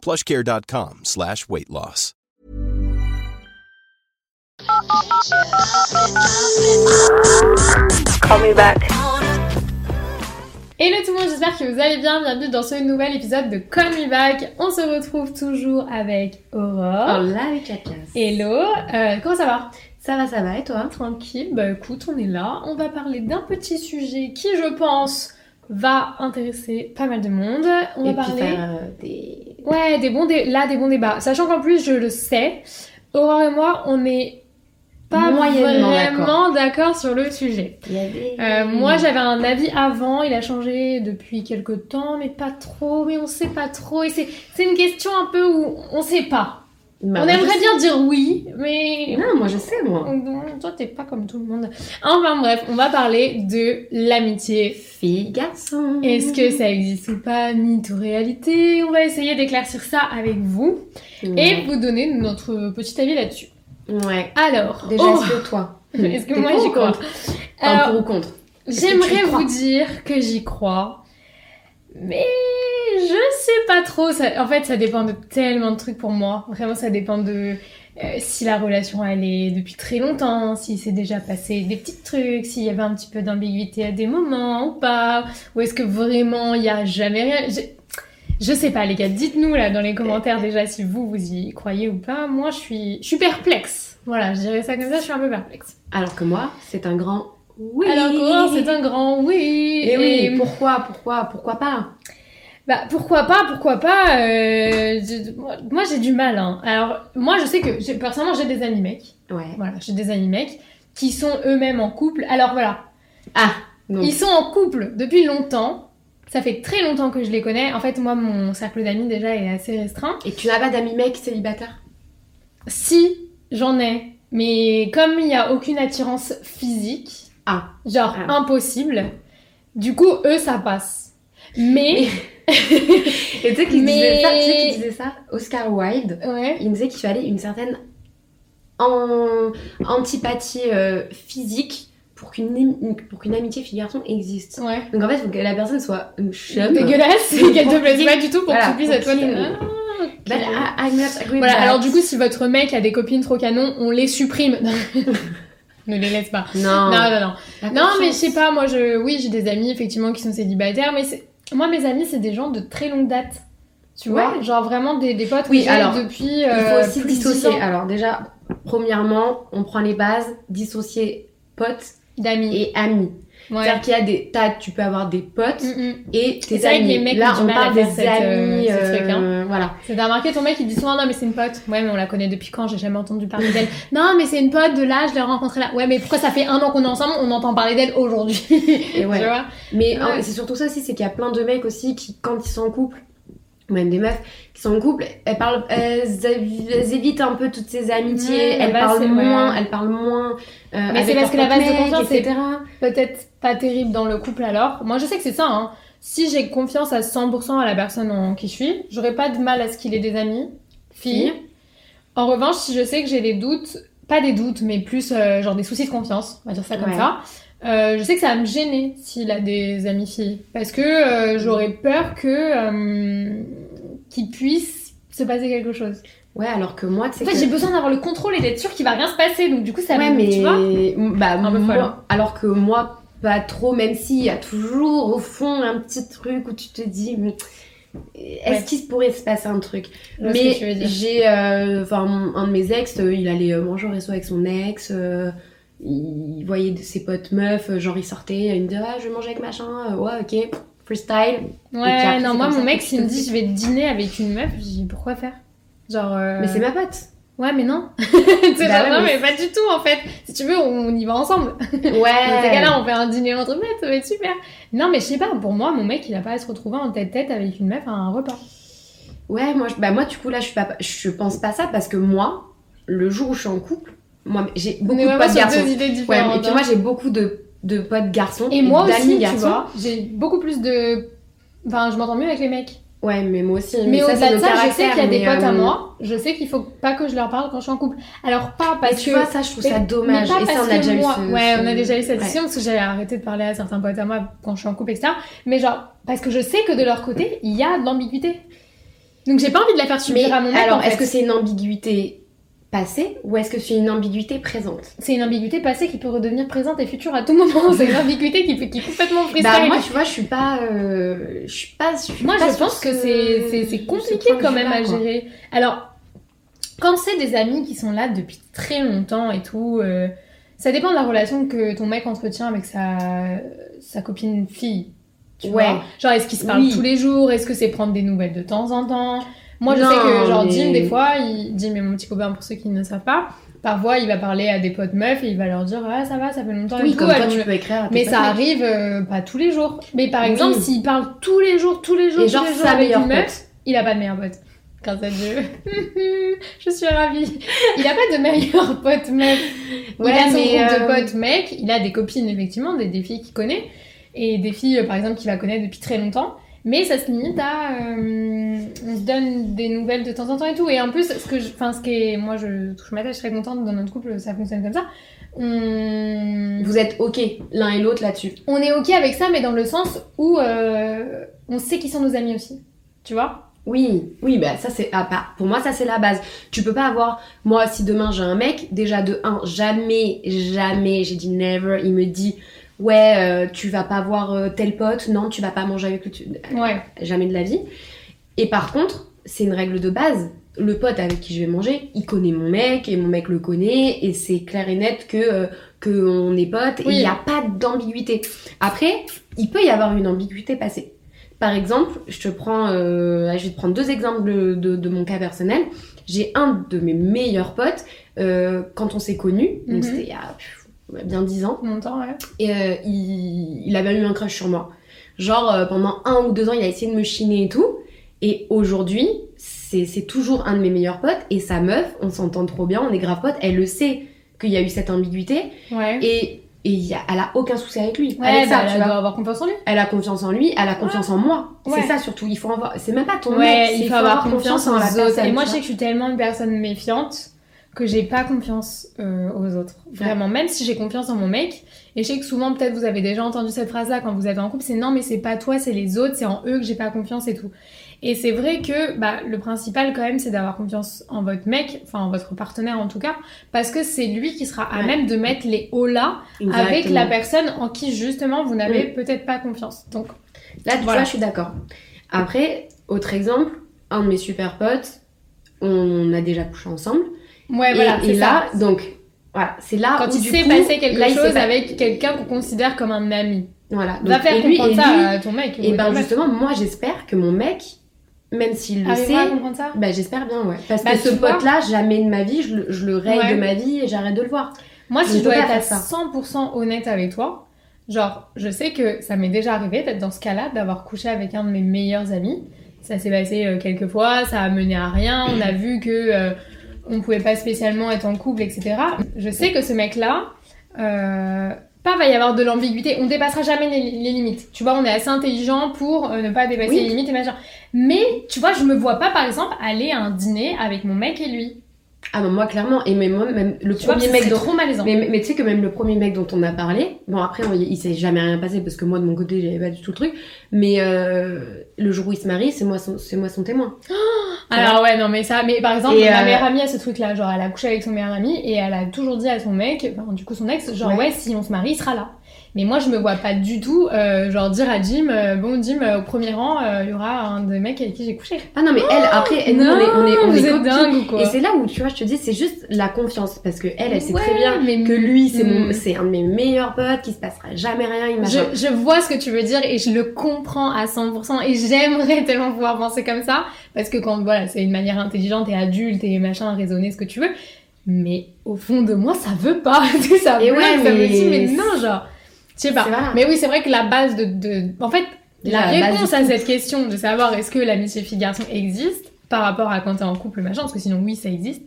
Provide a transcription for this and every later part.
plushcare.com slash weight loss. Call me back. Hello tout le monde, j'espère que vous allez bien. Bienvenue dans ce nouvel épisode de Call Me Back. On se retrouve toujours avec Aurore. Oh là avec la classe. Hello, euh, comment ça va? Ça va, ça va, et toi? Tranquille, bah écoute, on est là. On va parler d'un petit sujet qui, je pense, va intéresser pas mal de monde. On va Et parler. faire euh, des... Ouais, des bons dé- là, des bons débats. Sachant qu'en plus, je le sais, Aurore et moi, on n'est pas Moyennement vraiment d'accord sur le sujet. Il y avait... Euh, moi, j'avais un avis avant, il a changé depuis quelques temps, mais pas trop, mais on sait pas trop. Et c'est c'est une question un peu où on sait pas. Bah, on aimerait bien dire oui, mais. Non, moi je sais, moi. Toi, t'es pas comme tout le monde. Enfin bref, on va parler de l'amitié. Fille, garçon. Est-ce que ça existe ou pas, mythe ou réalité? On va essayer d'éclaircir ça avec vous et vous donner notre petit avis là-dessus. Ouais. Alors, Déjà, oh, est-ce que toi? Est-ce que moi j'y crois? Alors, pour ou contre? J'aimerais vous dire que j'y crois, mais je sais pas trop. Ça- en fait, ça dépend de tellement de trucs pour moi. Vraiment, ça dépend de euh, si la relation elle est depuis très longtemps, si c'est déjà passé des petits trucs, s'il y avait un petit peu d'ambiguïté à des moments ou pas, ou est-ce que vraiment il y a jamais rien. Je... je sais pas, les gars. Dites-nous là dans les commentaires déjà si vous vous y croyez ou pas. Moi, je suis, je suis perplexe. Voilà, je dirais ça comme ça. Je suis un peu perplexe. Alors que moi, c'est un grand oui. Alors que c'est un grand oui. Et oui, Et pourquoi, pourquoi, pourquoi pas? Bah pourquoi pas, pourquoi pas. euh, je- moi, j'ai du mal. Hein. Alors moi je sais que personnellement j'ai des amis mecs. Ouais. Voilà, j'ai des amis mecs qui sont eux-mêmes en couple. Alors voilà, Ah, donc... ils sont en couple depuis longtemps. Ça fait très longtemps que je les connais. En fait moi mon cercle d'amis déjà est assez restreint. Et tu n'as pas d'amis mecs célibataires? Si j'en ai, mais comme il n'y a aucune attirance physique, Ah. genre Ah. impossible. Du coup eux ça passe. Mais Et tu sais qui Mais- disait ça, tu sais qui disait ça Oscar Wilde. ouais. Il disait qu'il fallait une certaine an- antipathie euh, physique pour qu'une pour qu'une amitié fille-garçon existe. Ouais. Donc en fait, il faut que la personne soit chum. dégueulasse et qu'elle te plaise pas du tout pour voilà, que tu puisses être toi. Ah, Voilà, alors du coup, si votre mec a des copines trop canon, on les supprime. ne les laisse pas. Non, Non, non, non. Non, mais je sais pas, moi, je, oui, j'ai des amis effectivement qui sont célibataires, mais c'est- moi, mes amis, c'est des gens de très longue date. Tu vois, Ouais. genre vraiment des, des potes que Oui, alors, depuis. Il euh, faut aussi plus de 10 dissocier. ans Alors déjà, premièrement, on prend les bases, dissocier potes d'amis. et amis. Ouais. C'est-à-dire qu'il y a des tas, tu peux avoir des potes Mm, mm. et tes amis. les mecs Là, on parle des euh, amis. ce truc, hein. euh, Voilà. C'est t'as remarqué ton mec il dit souvent non mais c'est une pote. Ouais mais on la connaît depuis quand? J'ai jamais entendu parler d'elle. non mais c'est une pote de là, je l'ai rencontrée là. Ouais mais pourquoi ça fait un an qu'on est ensemble, on entend parler d'elle aujourd'hui ouais. Tu vois? Mais Ouais. c'est surtout ça aussi, c'est qu'il y a plein de mecs aussi qui, quand ils sont en couple, ou même des meufs qui sont en couple, elles parlent, elles, évi- elles évitent un peu toutes ces amitiés, elles base, parlent moins, elles parlent moins. euh, Mais c'est parce que la base de confiance, etc. peut-être pas terrible dans le couple alors. Moi je sais que c'est ça. Hein. Si j'ai confiance à 100% à la personne en qui je suis, j'aurais pas de mal à ce qu'il ait des amis, filles. En revanche, si je sais que j'ai des doutes, pas des doutes, mais plus euh, genre des soucis de confiance, on va dire ça comme Ouais. ça. euh, je sais que ça va me gêner s'il a des amis filles. Parce que euh, j'aurais peur que qu'il puisse se passer quelque chose. Ouais, alors que moi, tu sais En fait, que... j'ai besoin d'avoir le contrôle et d'être sûre qu'il va rien se passer. Donc du coup, ça Ouais, me... mais Tu vois bah, Un peu moi- folle. alors que moi, pas trop, même s'il y a toujours au fond un petit truc où tu te dis, est-ce Ouais. qu'il pourrait se passer un truc Mais j'ai, euh, enfin, un de mes ex, euh, il allait euh, manger au resto avec son ex. euh, il voyait ses potes meufs, genre il sortait, il me disait ah je vais manger avec machin, ouais ok, freestyle. Ouais, après, non, moi, mon mec, s'il me dit je vais dîner avec une meuf, je dis pourquoi faire? Genre. euh, Mais c'est ma pote. Ouais, mais non. Bah genre, ouais, non, mais mais pas du tout, en fait. Si tu veux, on y va ensemble. Ouais. Dans ces cas-là, on fait un dîner entre mecs, ça va être super. Non, mais je sais pas, pour moi, mon mec, il a pas à se retrouver en tête-tête avec une meuf à un repas. Ouais, moi, je- bah moi, du coup, là, je, suis pas, je pense pas ça parce que moi, le jour où je suis en couple, moi, j'ai beaucoup est de potes garçons. deux idées Ouais, différentes. et puis hein. moi, j'ai beaucoup de, de potes garçons Et moi d'amis aussi, tu vois, j'ai beaucoup plus de. Enfin, je m'entends mieux avec les mecs. Ouais, mais moi aussi. Mais, au-delà de ça, je sais qu'il y a des potes à euh, moi. Je sais qu'il faut pas que je leur parle quand je suis en couple. Alors, pas parce tu que. vois, ça, je trouve ça dommage. Et ça, on a déjà moi- eu ce. Ouais, on a déjà eu cette Ouais. discussion parce que j'ai arrêté de parler à certains potes à moi quand je suis en couple, etc. Mais genre, parce que je sais que de leur côté, il y a de l'ambiguïté. Donc, j'ai pas envie de la faire subir Mais à mon mec. alors, en fait. est-ce que c'est une ambiguïté passée ou est-ce que c'est une ambiguïté présente? C'est une ambiguïté passée qui peut redevenir présente et future à tout moment C'est une ambiguïté qui, qui est complètement freestyle. Bah, moi, tu vois, je suis pas. euh, Je suis pas. suis Moi, pas je pense que ce- c'est- c'est c'est ce compliqué quand même à quoi. gérer. Alors, quand c'est des amis qui sont là depuis très longtemps et tout, euh, ça dépend de la relation que ton mec entretient avec sa, sa copine fille. Tu Ouais. vois Genre, est-ce qu'ils se parlent Oui. tous les jours? Est-ce que c'est prendre des nouvelles de temps en temps? Moi, je Non, sais que, genre, mais- Jim, des fois, il... Jim est mon petit copain pour ceux qui ne savent pas. Parfois, il va parler à des potes meufs et il va leur dire Ah, ça va, ça fait longtemps. et Oui, tout. toi, vont tu le- peux écrire à tes mais potes, ça mec. arrive euh, pas tous les jours. Mais par Oui. exemple, s'il parle tous les jours, tous les jours, Et tous genre, les jours avec une meuf, pote. il a pas de meilleur pote. Grâce à Dieu. je suis ravie. Il a pas de meilleur pote meuf. Ouais, il a son mais, groupe euh, de potes mec. Il a des copines, effectivement, des, des filles qu'il connaît. Et des filles, euh, par exemple, qu'il va connaître depuis très longtemps. Mais ça se limite à... euh, on se donne des nouvelles de temps en temps et tout. Et en plus, ce que je... Enfin, ce qui est... Moi, je touche ma tête, je suis très contente dans notre couple, ça fonctionne comme ça. On... Vous êtes ok l'un et l'autre là-dessus. On est ok avec ça, mais dans le sens où euh, on sait qui sont nos amis aussi. Tu vois? Oui, oui, bah ça c'est ah, bah, pour moi ça c'est la base. Tu peux pas avoir moi si demain j'ai un mec déjà de un jamais jamais j'ai dit never il me dit ouais euh, tu vas pas voir euh, tel pote non tu vas pas manger avec lui tu- Ouais. jamais de la vie. Et par contre c'est une règle de base. Le pote avec qui je vais manger, il connaît mon mec et mon mec le connaît et c'est clair et net que euh, que on est potes et il n'y a pas d'ambiguïté. Après, il peut y avoir une ambiguïté passée. Par exemple, je te prends, euh, je vais te prendre deux exemples de, de- de mon cas personnel. J'ai un de mes meilleurs potes euh, quand on s'est connus, donc Mhm. c'était il y a bien dix ans, Longtemps, ouais. et euh, il, il avait eu un crush sur moi. Genre euh, pendant un ou deux ans, il a essayé de me chiner et tout. Et aujourd'hui, c'est toujours un de mes meilleurs potes. Et sa meuf, on s'entend trop bien, on est grave potes. Elle le sait qu'il y a eu cette ambiguïté. Ouais. Et, et y a- elle a aucun souci avec lui. Ouais, avec ça, bah, elle doit avoir confiance en lui. Elle a confiance en lui, elle a confiance en moi. Ouais. C'est ça surtout. Il faut avoir. C'est même pas ton Ouais, mec, il faut avoir confiance en la personne, Et moi, je sais que je suis tellement une personne méfiante que j'ai pas confiance euh, aux autres. Vraiment, même si j'ai confiance en mon mec. Et je sais que souvent, peut-être, vous avez déjà entendu cette phrase-là quand vous êtes en couple, c'est non, mais c'est pas toi, c'est les autres, c'est en eux que j'ai pas confiance et tout. Et c'est vrai que bah, le principal quand même, c'est d'avoir confiance en votre mec, enfin en votre partenaire en tout cas, parce que c'est lui qui sera à Ouais. même de mettre les hauts là avec la personne en qui justement vous n'avez peut-être pas confiance. Donc Là, tu Voilà. vois, je suis d'accord. Après, autre exemple, un de mes super potes, on a déjà couché ensemble. Ouais, voilà, et là, donc, voilà, c'est là Quand où il s'est passé quelque là, chose pas- avec quelqu'un qu'on considère comme un ami. Voilà. Va Donc, faire et lui, comprendre et ça à ton mec. Et ben justement, moi j'espère que mon mec, même s'il le sait, ça? bah j'espère bien, ouais. Parce Bah, que ce pote-là, jamais de ma vie, je, le- je le raye Ouais. de ma vie et j'arrête de le voir. Moi, si je dois être à faire ça. 100% honnête avec toi, genre, je sais que ça m'est déjà arrivé d'être dans ce cas-là, d'avoir couché avec un de mes meilleurs amis. Ça s'est passé euh, quelques fois, ça a mené à rien. On a vu que euh, on pouvait pas spécialement être en couple, etc. Je sais que ce mec-là, euh, pas va y avoir de l'ambiguïté. On dépassera jamais les, les limites. Tu vois, on est assez intelligent pour euh, ne pas dépasser Oui. les limites et machin. Mais tu vois, je me vois pas, par exemple, aller à un dîner avec mon mec et lui. Ah bah moi clairement, et même, moi, même le Tu premier mec dont... trop malaisant. Mais, mais, mais tu sais que même le premier mec dont on a parlé, bon après on- il s'est jamais rien passé parce que moi de mon côté j'avais pas du tout le truc, mais euh, le jour où il se marie, c'est moi son, c'est moi son témoin. Alors ouais, non mais ça, mais par exemple, Et, ma euh, meilleure amie a ce truc-là, genre elle a couché avec son meilleur ami et elle a toujours dit à son mec, enfin du coup son ex, genre ouais, Ouais. si on se marie, il sera là. Mais moi je me vois pas du tout, euh, genre dire à Jim, euh, bon Jim, euh, au premier rang, euh, il y aura un des mecs avec qui j'ai couché. Ah non mais elle après, elle, nous, on est, on est, on est dingue ou quoi. Et c'est là où tu vois, je te dis, c'est juste la confiance. Parce que elle, elle sait Ouais, très bien mais- que lui c'est mon, c'est un de mes meilleurs potes, qui se passera jamais rien, il. Je, je vois ce que tu veux dire et je le comprends à 100% et j'aimerais tellement pouvoir penser comme ça. Parce que quand voilà c'est une manière intelligente et adulte et machin raisonner ce que tu veux. Mais au fond de moi ça veut pas. Ça Et ouais, ça me dit mais non genre je sais pas mais oui c'est vrai que la base de, de... en fait la réponse à cette question de savoir est-ce que l'amitié fille-garçon existe par rapport à quand t'es en couple, machin, parce que sinon, oui, ça existe.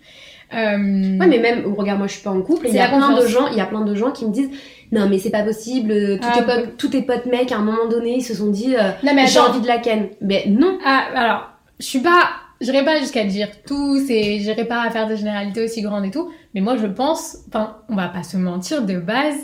Euh, Ouais, mais même, regarde, moi je suis pas en couple, il y a plein de gens, il y a plein de gens qui me disent, non mais c'est pas possible, euh, tous, Ah, tes potes, tous tes potes mecs à un moment donné ils se sont dit, euh, j'ai envie de la ken. Mais non, Ah, alors, je suis pas. J'irai pas jusqu'à dire tous et j'irai pas à faire des généralités aussi grandes et tout, mais moi je pense, enfin, on va pas se mentir, de base,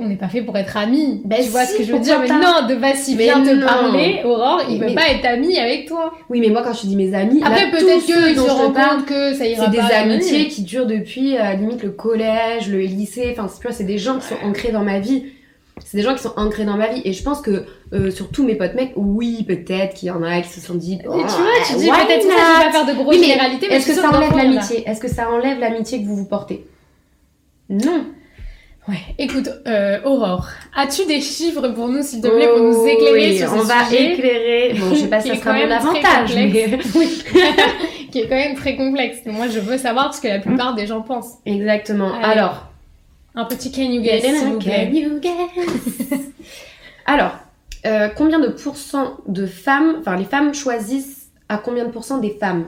on n'est pas fait pour être amis. Bah tu vois si, ce que je veux dire Mais non, de base, Mais vient te parler, Aurore, il veut Mais- pas être ami avec toi. oui mais moi quand je te dis mes amis, Après, là, tous peut-être ceux qu'ils se dont je te rendent parle, compte que ça ira c'est des amitiés qui durent depuis euh, limite le collège, le lycée, enfin tu vois, c'est des gens qui sont ancrés dans ma vie. C'est des gens qui sont ancrés dans ma vie et je pense que euh, sur tous mes potes mecs, oui peut-être qu'il y en a qui se sont dit. Et tu vois, tu dis peut-être ça, not? je vais pas faire de grosses Oui, mais généralités, mais Est-ce que ça enlève l'amitié? Est-ce que ça enlève l'amitié que vous vous portez? Non. Ouais, écoute, euh, Aurore, as-tu des chiffres pour nous, s'il te plaît, pour nous éclairer Oh, Oui, sur ce on va sujet éclairer. Bon, je sais pas si ça sera mon avantage, mais complexe. oui. qui est quand même très complexe. Moi, je veux savoir ce que la plupart des gens pensent. Exactement. Allez. Alors, Un petit can you guess, vous. Can you guess? Alors, euh, combien de pourcents de femmes, enfin les femmes choisissent à combien de pourcents des femmes?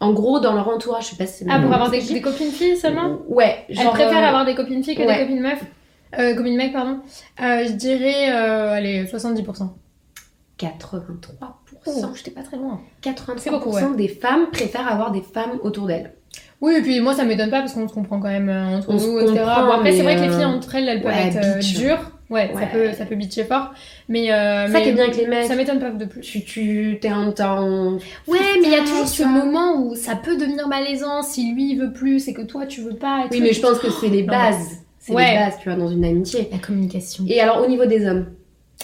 En gros, dans leur entourage, je sais pas si c'est Ah, pour avoir des, copines filles seulement Ouais, genre. préfère euh, avoir des copines filles que ouais. des copines meufs euh, Copines mecs, pardon. Euh, je dirais, euh, allez, 70%. 83%. Oh, j'étais pas très loin. 83% C'est beaucoup, ouais. des femmes préfèrent avoir des femmes autour d'elles. Oui, et puis moi, ça m'étonne pas parce qu'on se comprend quand même euh, entre On nous, etc. Bon, après, c'est vrai que les filles entre elles, elles peuvent ouais, être bitch. dures. Ouais, ça peut, ça peut bitcher fort. Mais, euh, Ça mais qui est bien avec les mecs. ça m'étonne pas de plus. Tu, tu, t'es un, t'as un- Ouais, mais il y a toujours ce moment où ça peut devenir malaisant si lui il veut plus et que toi tu veux pas. Oui, mais je pense que c'est les bases. C'est Ouais. les bases, tu vois, dans une amitié. La communication. Et alors, au niveau des hommes?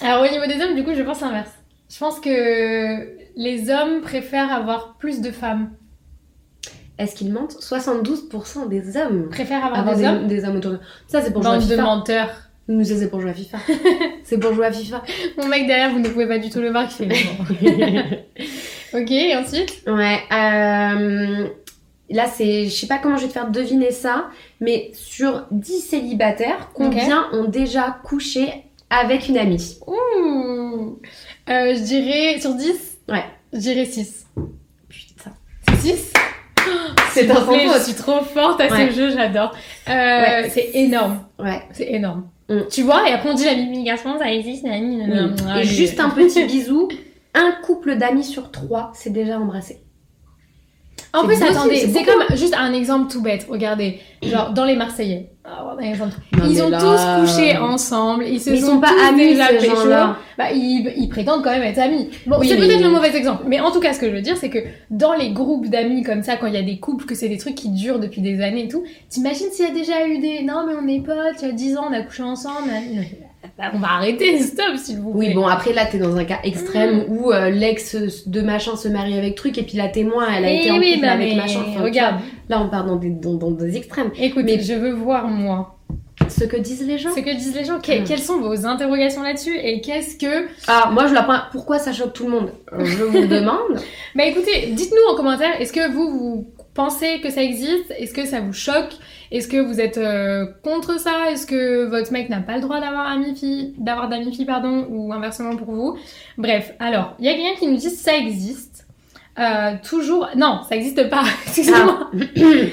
Alors au niveau des hommes, du coup, je pense l'inverse. Je pense que les hommes préfèrent avoir plus de femmes. Est-ce qu'ils mentent? 72% des hommes Préfèrent avoir avoir des, des, hommes. des hommes autour de Ça, c'est pour Bande de menteurs. Nous, c'est pour jouer à FIFA. c'est pour jouer à FIFA. Mon mec derrière, vous ne pouvez pas du tout le voir qui fait. Ok, et ensuite? Ouais. euh, Là, c'est. Je sais pas comment je vais te faire deviner ça, mais sur 10 célibataires, combien ont déjà couché avec une amie? Ouh Euh, Je dirais sur 10 Ouais. Je dirais 6. Putain. C'est 6 C'est un Je suis trop forte à Ouais. ce jeu, j'adore. Euh, Ouais. C'est énorme. Ouais. C'est énorme. Mm. Tu vois, et après on dit la mimi garçon, ça existe, mimi, Oui. nanana. Et Allez. juste un petit bisou. Un couple d'amis sur trois s'est déjà embrassé. En plus, attendez, c'est comme juste un exemple tout bête. Regardez, genre dans les Marseillais. Ah. Non, ils ont là- tous couché ensemble, ils se Mais ils sont, sont pas tous amis, déjà ces pécho. gens-là. Bah, ils, ils prétendent quand même être amis. Bon, Oui, c'est mais- peut-être le mauvais exemple, mais en tout cas, ce que je veux dire, c'est que dans les groupes d'amis comme ça, quand il y a des couples, que c'est des trucs qui durent depuis des années et tout, t'imagines s'il y a déjà eu des non mais on est potes, il y a 10 ans, on a couché ensemble. Bah, on va arrêter, stop s'il vous plaît. Oui, bon, après là, t'es dans un cas extrême où euh, l'ex de machin se marie avec truc et puis la témoin, elle a Eh été en oui, couple bah, avec mais machin. Enfin, regarde, vois, Là, on part dans des, dans, dans des extrêmes. écoute, Mais- je veux voir moi Ce que disent les gens. ce que disent les gens. Que- Mm. Quelles sont vos interrogations là-dessus et qu'est-ce que Ah, moi, je la prends. Pourquoi ça choque tout le monde? Euh, Je vous le demande. Bah écoutez, dites-nous en commentaire, est-ce que vous, vous pensez que ça existe? Est-ce que ça vous choque? Est-ce que vous êtes euh, contre ça? Est-ce que votre mec n'a pas le droit d'avoir d'avoir d'amis-fille, pardon, ou inversement pour vous? Bref, alors, il y a quelqu'un qui nous dit ça existe. Euh, toujours, non, ça existe pas. Excusez-moi.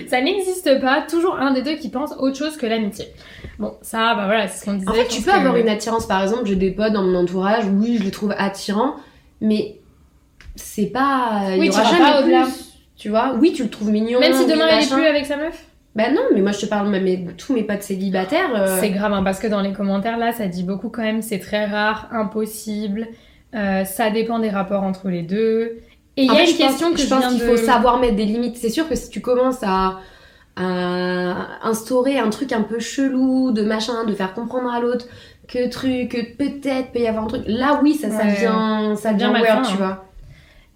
ça n'existe pas. Toujours un des deux qui pense autre chose que l'amitié. Bon, ça, bah voilà, c'est ce qu'on disait. En fait, tu peux que- avoir une attirance. Par exemple, j'ai des potes dans mon entourage. Oui, je les trouve attirants, mais c'est pas. Il Oui, y tu aura jamais au-delà. plus. Tu vois Oui, tu le trouves mignon. Même si demain elle est plus avec sa meuf? Bah non, mais moi je te parle même de tous mes potes célibataires. euh, C'est grave, hein, parce que dans les commentaires, là, ça dit beaucoup quand même, c'est très rare, impossible, euh, ça dépend des rapports entre les deux. Et il y a fait, une pense- question que je, je pense qu'il de... faut savoir mettre des limites. C'est sûr que si tu commences à, à instaurer un truc un peu chelou, de machin, de faire comprendre à l'autre que truc, que peut-être peut y avoir un truc, là oui, ça, ça Ouais. devient, ça weird, malsain, tu hein. vois.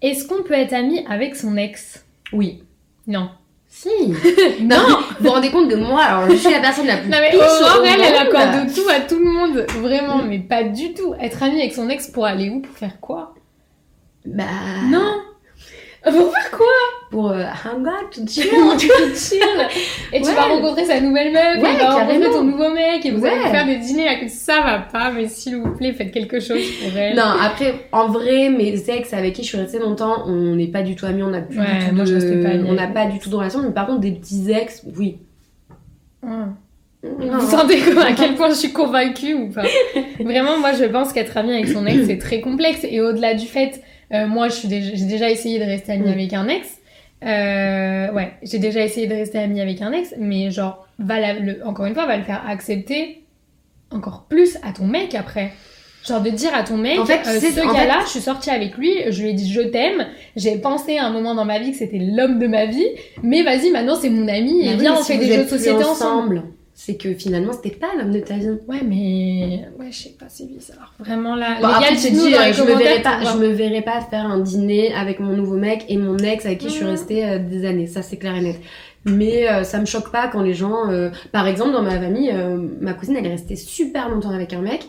Est-ce qu'on peut être ami avec son ex? Oui. Non. Si. non. Vous vous rendez compte que moi, alors je suis la personne la plus Non mais Aurore, au elle, elle accorde tout à tout le monde, vraiment, mais pas du tout. Être ami avec son ex pour aller où? Pour faire quoi? Bah. Non Pour faire quoi pour euh, hang out, chill. Tu chill. Et tu Ouais. vas rencontrer sa nouvelle meuf, Ouais, et tu vas rencontrer ton nouveau mec, et vous Ouais. allez faire des dîners avec ça va pas, mais s'il vous plaît, faites quelque chose pour elle. Non, après, en vrai, mes ex avec qui je suis restée longtemps, on n'est pas du tout amis, on n'a plus Ouais, du tout moi, de... pas on n'a pas du tout de relation, mais par contre, des petits ex, oui. Hum. Non. Vous sentez à quel point je suis convaincue ou pas? Vraiment, moi, je pense qu'être amie avec son ex, c'est très complexe. Et au-delà du fait, moi, suis déjà- j'ai déjà essayé de rester amie avec un ex. Euh, ouais, j'ai déjà essayé de rester amie avec un ex, mais genre, va la- le- encore une fois, va le faire accepter encore plus à ton mec après. Genre de dire à ton mec, En fait, euh, ce gars-là, fait- je suis sortie avec lui, je lui ai dit je t'aime, j'ai pensé à un moment dans ma vie que c'était l'homme de ma vie, mais vas-y, maintenant c'est mon ami, et Bah oui, viens, mais on si fait des jeux de société ensemble. C'est que finalement, c'était pas l'homme de ta vie. Ouais, mais. Ouais, je sais pas, c'est bizarre. Vraiment là. Bon, après, dis, les euh, je me verrais pas, je me verrais pas faire un dîner avec mon nouveau mec et mon ex avec qui je suis restée euh, des années. Ça, c'est clair et net. Mais euh, ça me choque pas quand les gens, euh, par exemple, dans ma famille, euh, ma cousine, elle est restée super longtemps avec un mec.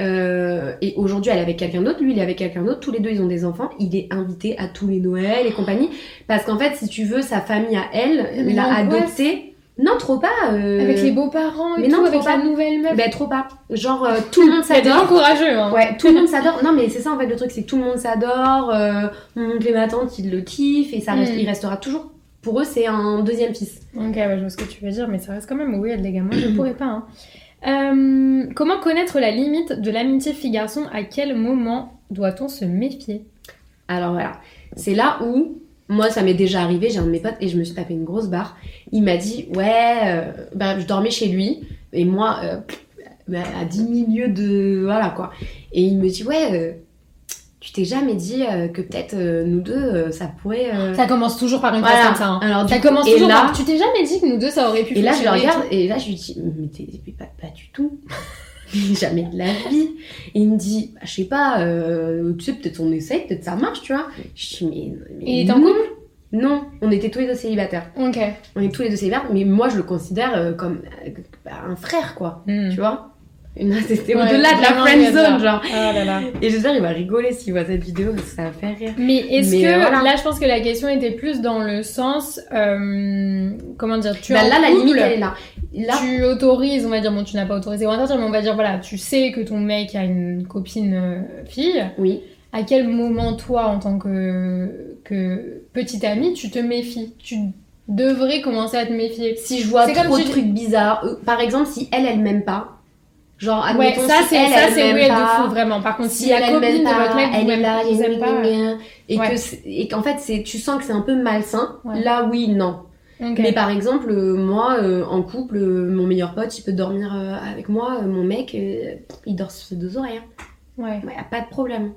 euh, et aujourd'hui, elle est avec quelqu'un d'autre. Lui, il est avec quelqu'un d'autre. Tous les deux, ils ont des enfants. Il est invité à tous les Noëls et compagnie. Parce qu'en fait, si tu veux, sa famille à elle Mais l'a adopté. Non, trop pas. euh, Avec les beaux-parents et mais tout, non, avec faut la pas. nouvelle meuf. Ben, trop pas. Genre, euh, tout le monde s'adore. courageux, hein. Ouais, tout le monde s'adore. Non, mais c'est ça en fait le truc, c'est que tout le monde s'adore. Euh, mon oncle et ma tante, ils le kiffent et ça reste, Mm. il restera toujours. Pour eux, c'est un deuxième fils. Ok, ouais, je vois ce que tu veux dire, mais ça reste quand même weird, les gars. Moi, je pourrais pas. Hein. Comment connaître la limite de l'amitié fille-garçon? À quel moment doit-on se méfier? Alors voilà, c'est là où moi ça m'est déjà arrivé. J'ai un de mes potes et je me suis tapé une grosse barre. Il m'a dit ouais, euh, ben, je dormais chez lui et moi euh, ben, à 10 milieux de voilà quoi. Et il me dit ouais. euh, tu t'es jamais dit que peut-être nous deux ça pourrait Ça commence toujours par une voilà. phrase comme ça. hein. Alors, du Ça coup, commence toujours là, par. Tu t'es jamais dit que nous deux ça aurait pu Et là, je le et regarde et là, je lui dis, mais, t'es- pas du tout. Jamais de la vie. Et il me dit, bah, je sais pas, euh, tu sais, peut-être on essaye, peut-être ça marche, tu vois. Je dis, mais. mais il était en non. couple? Non, on était tous les deux célibataires. Ok. On est tous les deux célibataires, mais moi, je le considère euh, comme euh, bah, un frère, quoi. Hmm. Tu vois C'était Ouais, au-delà de la il friend zone, genre. Ah là là. Et j'espère qu'il va rigoler s'il voit cette vidéo, parce que ça va faire rire. Mais est-ce que euh, voilà. là, je pense que la question était plus dans le sens, euh, comment dire, tu Bah, là, la limite, elle est là. Là, tu autorises, on va dire, bon, tu n'as pas autorisé ou interdire, mais on va dire, voilà, tu sais que ton mec a une copine euh, fille. oui. À quel moment, toi, en tant que, que petite amie, tu te méfies? Tu devrais commencer à te méfier. Si je vois trop de tu- trucs bizarres, euh, par exemple, si elle, elle m'aime pas, genre, Ouais, ça, si c'est elle, ça, elle c'est weird pas, de fou, vraiment. Par contre, si, si la copine m'aime de votre pas, mec elle vous est là, vous aime pas, et Ouais. que et qu'en fait, c'est, tu sens que c'est un peu malsain, Ouais. là, oui, non. Ok. Mais par exemple, euh, moi, euh, en couple, euh, mon meilleur pote, il peut dormir euh, avec moi, euh, mon mec, euh, il dort sur ses deux oreilles, hein. Ouais. Ouais, pas de problème.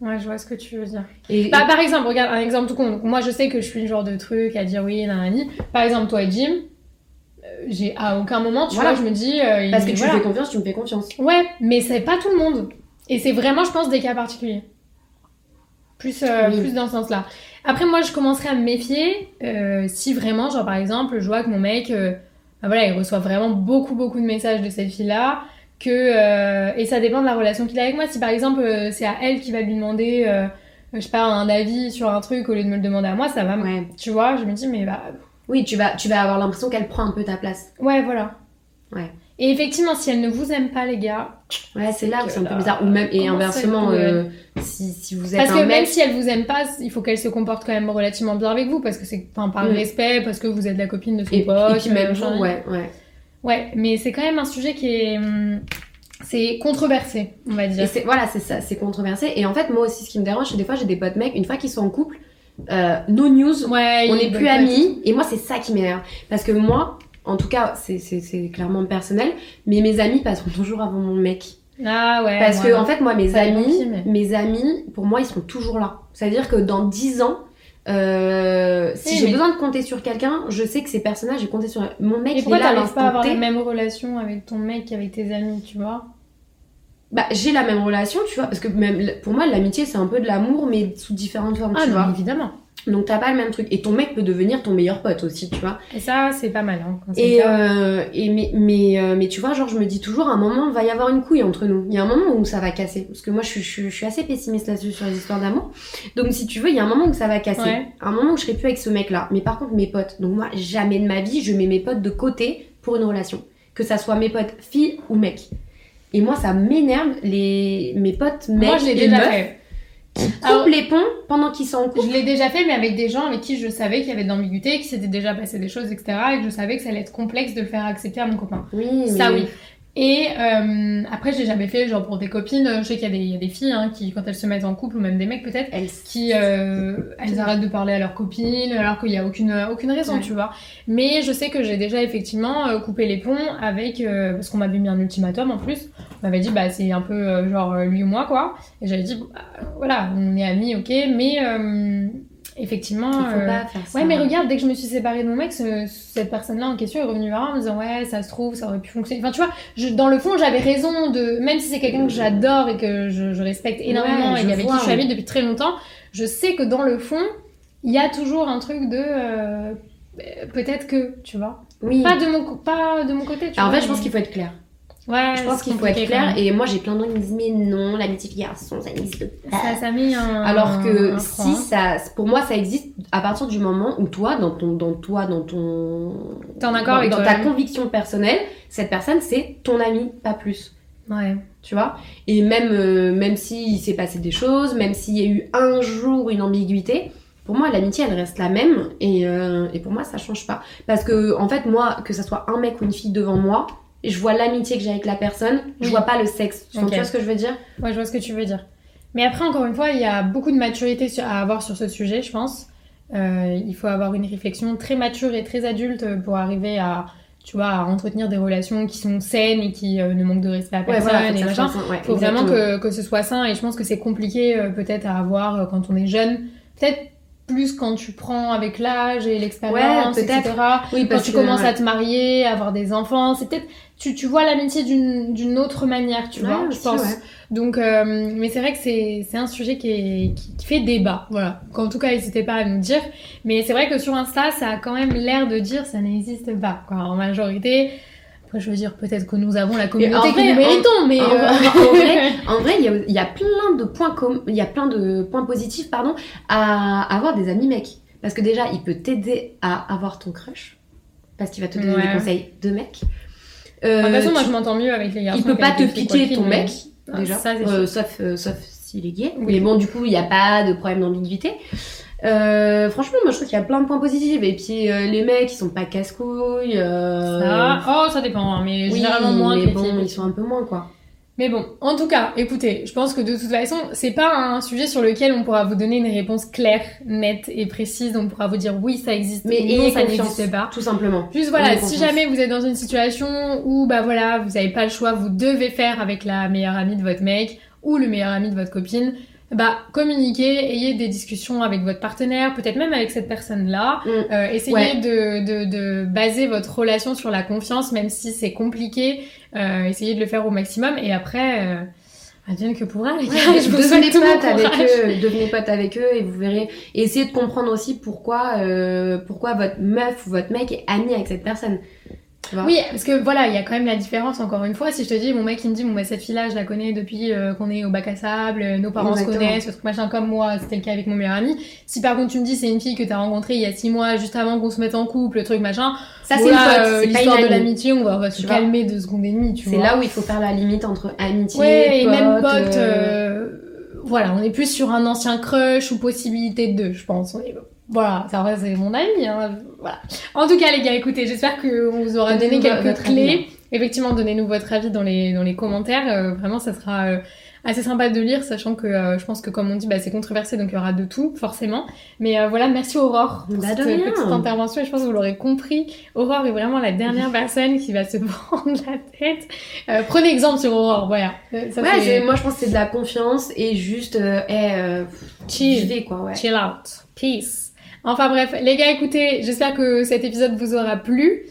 ouais, je vois ce que tu veux dire. Et, Bah, par exemple, regarde un exemple tout con. Donc, moi, je sais que je suis le genre de truc à dire oui, nanani. Par exemple, toi et Jim, j'ai à aucun moment, tu Voilà. vois, je me dis. euh, parce que tu voilà. me fais confiance, tu me fais confiance. Ouais, mais c'est pas tout le monde. Et c'est vraiment, je pense, des cas particuliers. Plus, euh, Oui. plus dans ce sens-là. Après, moi, je commencerai à me méfier euh, si vraiment, genre par exemple, je vois que mon mec, bah voilà, il reçoit vraiment beaucoup, beaucoup de messages de cette fille-là. Que, euh, et ça dépend de la relation qu'il a avec moi. Si par exemple, euh, c'est à elle qui va lui demander, euh, je sais pas, un avis sur un truc au lieu de me le demander à moi, ça va. Ouais. Tu vois, je me dis, mais bah. Oui, tu vas, tu vas avoir l'impression qu'elle prend un peu ta place. Ouais, voilà. Ouais. Et effectivement, si elle ne vous aime pas, les gars, Ouais, c'est là où c'est un peu bizarre. Ou même, et inversement, euh, si, si vous êtes Parce un que mec même si elle vous aime pas, il faut qu'elle se comporte quand même relativement bien avec vous, parce que c'est enfin, par Mm. respect, parce que vous êtes la copine de son Et, pote. et puis même euh, vous, ouais, ouais. Ouais, mais c'est quand même un sujet qui est. hum, C'est controversé, on va dire. voilà, c'est ça, c'est controversé. Et en fait, moi aussi, ce qui me dérange, c'est des fois, j'ai des potes mecs, une fois qu'ils sont en couple, euh, no news, Ouais, on n'est plus amis. Et moi, c'est ça qui m'énerve. Parce que moi, en tout cas, c'est, clairement personnel, mais mes amis passeront toujours avant mon mec. Ah ouais. Parce que, en fait, moi, mes amis, mais- mes amis, pour moi, ils sont toujours là. C'est-à-dire que dans 10 ans, euh, si Oui, j'ai mais- besoin de compter sur quelqu'un, je sais que ces personnages, j'ai compté sur mon mec, Et pourquoi t'arrives pas à avoir T. la même relation avec ton mec qu'avec tes amis, tu vois? Bah, j'ai la même relation, tu vois, parce que même pour moi, l'amitié, c'est un peu de l'amour, mais sous différentes formes, Ah tu vois. évidemment. Donc t'as pas le même truc. Et ton mec peut devenir ton meilleur pote aussi, tu vois. Et ça, c'est pas mal. Hein, quand Et, euh, et mais, mais, euh, mais tu vois, genre, je me dis toujours, à un moment, il va y avoir une couille entre nous. Il y a un moment où ça va casser. Parce que moi, je, suis- je, je suis assez pessimiste là-dessus sur les histoires d'amour. Donc, si tu veux, il y a un moment où ça va casser. Ouais. Un moment où je serai plus avec ce mec-là. Mais par contre, mes potes. Donc, moi, jamais de ma vie, je mets mes potes de côté pour une relation. Que ça soit mes potes filles ou mecs. Et moi, ça m'énerve, les... mes potes mecs Moi, je l'ai déjà meufs fait. qui coupent Alors- les ponts pendant qu'ils sont en couple. Je l'ai déjà fait, mais avec des gens avec qui je savais qu'il y avait de l'ambiguïté, qu'il s'était déjà passé des choses, etc. Et que je savais que ça allait être complexe de le faire accepter à mon copain. Oui, Ça, oui. Et euh, après, je l'ai jamais fait, genre pour des copines. Je sais qu'il y, a des- il y a des filles hein, qui, quand elles se mettent en couple, ou même des mecs peut-être, Elles... qui euh, elles arrêtent de parler à leurs copines alors qu'il n'y a aucune aucune raison Ouais. tu vois mais je sais que j'ai déjà effectivement euh, coupé les ponts avec euh, parce qu'on m'avait mis un ultimatum en plus on m'avait dit bah c'est un peu euh, genre euh, lui ou moi quoi et j'avais dit bah, voilà on est amis ok mais euh, effectivement Il faut euh, pas faire ça. Ouais, mais regarde, dès que je me suis séparée de mon mec, ce- cette personne-là en question est revenue vers moi en me disant Ouais, ça se trouve, ça aurait pu fonctionner. Enfin, tu vois, je, dans le fond, j'avais raison de. Même si c'est quelqu'un que j'adore et que je, je respecte énormément Ouais, et avec vois, qui je suis amie depuis très longtemps, je sais que dans le fond, il y a toujours un truc de. euh, Peut-être que, tu vois. Oui. Pas de mon, pas de mon côté, tu Alors, en vois. fait, je pense mais- qu'il faut être clair. Ouais, Je pense qu'il faut être clair. Et moi, j'ai plein de gens qui me disent, mais non, l'amitié garçon, ça n'existe pas. Ça, ça mis un. Alors que un si ça, pour moi, ça existe à partir du moment où toi, dans ton, dans toi, dans ton, T'es en accord dans, avec dans ta conviction personnelle, cette personne, c'est ton ami, pas plus. Ouais. Tu vois? Et même, euh, même s'il s'est passé des choses, même s'il y a eu un jour une ambiguïté, pour moi, l'amitié, elle reste la même. Et, euh, et pour moi, ça change pas. Parce que, en fait, moi, que ça soit un mec ou une fille devant moi, je vois l'amitié que j'ai avec la personne, je Oui. vois pas le sexe. Tu vois ce que je veux dire? Ouais, je vois ce que tu veux dire. Mais après, encore une fois, il y a beaucoup de maturité à avoir sur ce sujet, je pense. Euh, il faut avoir une réflexion très mature et très adulte pour arriver à, tu vois, à entretenir des relations qui sont saines et qui euh, ne manquent de respect à Ouais, personne voilà, et machin. ouais, Il faut vraiment que, que ce soit sain et je pense que c'est compliqué euh, peut-être à avoir quand on est jeune. Peut-être plus quand tu prends avec l'âge et l'expérience, Ouais, etc. Oui, Quand tu que, commences ouais. à te marier, à avoir des enfants, c'est peut-être tu, tu vois l'amitié d'une d'une autre manière, tu Ouais, vois, je pense. Donc, euh, mais c'est vrai que c'est c'est un sujet qui, est, qui, qui fait débat, voilà. En tout cas, n'hésitez pas à nous dire. Mais c'est vrai que sur Insta, ça a quand même l'air de dire ça n'existe pas, quoi, en majorité. Après, je veux dire, peut-être que nous avons la communauté en que vrai, nous méritons, mais... En, euh, en vrai, en vrai, il y a, il y a plein de points com- il y a plein de points positifs, pardon, à avoir des amis mecs. Parce que déjà, il peut t'aider à avoir ton crush. Parce qu'il va te donner Ouais. des conseils de mec. de Euh, toute façon, moi, tu- je m'entends mieux avec les garçons il peut pas te piquer ton mais- mec, Ah, déjà. ça, Euh, sauf, euh, sauf s'il est gay. Oui. Mais bon, du coup, il n'y a pas de problème d'ambiguïté. Euh, franchement, moi je trouve qu'il y a plein de points positifs. Et puis euh, les mecs, ils sont pas casse-couilles. euh, Ça- Oh, ça dépend, hein, mais oui, généralement moins mais bon, ils sont un peu moins quoi. Mais bon, en tout cas, écoutez, je pense que de toute façon, c'est pas un sujet sur lequel on pourra vous donner une réponse claire, nette et précise. On pourra vous dire oui, ça existe, Mais non, ça n'existe pas. tout simplement. Juste voilà, si jamais vous êtes dans une situation où bah voilà, vous avez pas le choix, vous devez faire avec la meilleure amie de votre mec ou le meilleur ami de votre copine, bah communiquez, ayez des discussions avec votre partenaire, peut-être même avec cette personne-là. Mm. Euh, essayez Ouais. de, de, de baser votre relation sur la confiance, même si c'est compliqué. Euh, essayez de le faire au maximum et après, euh, advienne que pourra les gars. Ouais, je vous devenez pote avec eux, devenez pote avec eux et vous verrez. Et essayez de comprendre aussi pourquoi, euh, pourquoi votre meuf ou votre mec est ami avec cette personne. Tu vois Oui, parce que voilà, il y a quand même la différence, encore une fois. Si je te dis, mon mec, il me dit, bon, bah, cette fille-là, je la connais depuis euh, qu'on est au bac à sable, euh, nos parents Exactement. se connaissent, ce truc machin comme moi, c'était le cas avec mon meilleur ami. Si par contre tu me dis, c'est une fille que t'as rencontrée il y a six mois, juste avant qu'on se mette en couple, le truc machin, Ça, c'est euh, c'est l'histoire de l'amitié, on va, on va se calmer deux secondes et demie, tu C'est vois. là où il faut faire la limite entre amitié, Ouais, et même pote, euh, euh, voilà, on est plus sur un ancien crush ou possibilité de deux, je pense. On est- Voilà, ça vrai, c'est mon ami, hein, voilà. En tout cas, les gars, écoutez, j'espère qu'on vous aura donné quelques votre clés. avis, Effectivement, donnez-nous votre avis dans les, dans les commentaires. Euh, vraiment, ça sera euh, assez sympa de lire, sachant que euh, je pense que, comme on dit, bah, c'est controversé, donc il y aura de tout, forcément. Mais euh, voilà, merci Aurore pour Bah, cette petite intervention. Et je pense que vous l'aurez compris, Aurore est vraiment la dernière personne qui va se prendre la tête. Euh, prenez exemple sur Aurore, voilà. Euh, Ça, Ouais, moi je pense que c'est de la confiance et juste, euh, Chill. quoi, ouais. Chill out. Peace. Enfin bref, les gars, écoutez, j'espère que cet épisode vous aura plu.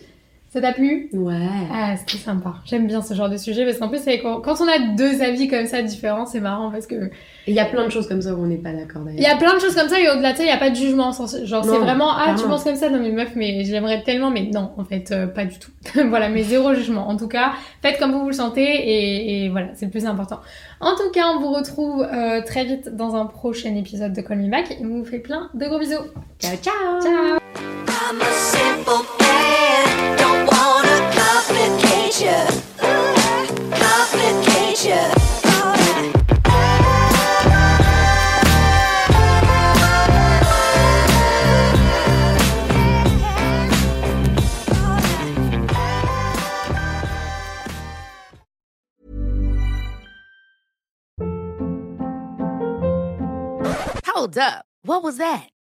Ça t'a plu? Ouais. Ah, c'était sympa. J'aime bien ce genre de sujet parce qu'en plus, c'est quand, quand on a deux avis comme ça différents, c'est marrant parce que Et il y a plein de choses comme ça où on n'est pas d'accord il y a plein de choses comme ça et au-delà de ça, il n'y a pas de jugement. Genre, c'est vraiment, ah, tu penses comme ça, non mais meuf, mais j'aimerais tellement, mais non, en fait, euh, pas du tout. voilà, mais zéro jugement. En tout cas, faites comme vous vous le sentez et, et voilà, c'est le plus important. En tout cas, on vous retrouve euh, très vite dans un prochain épisode de Call Me Back et on vous fait plein de gros bisous. Ciao, ciao Ciao Uh, Hold up. What was that?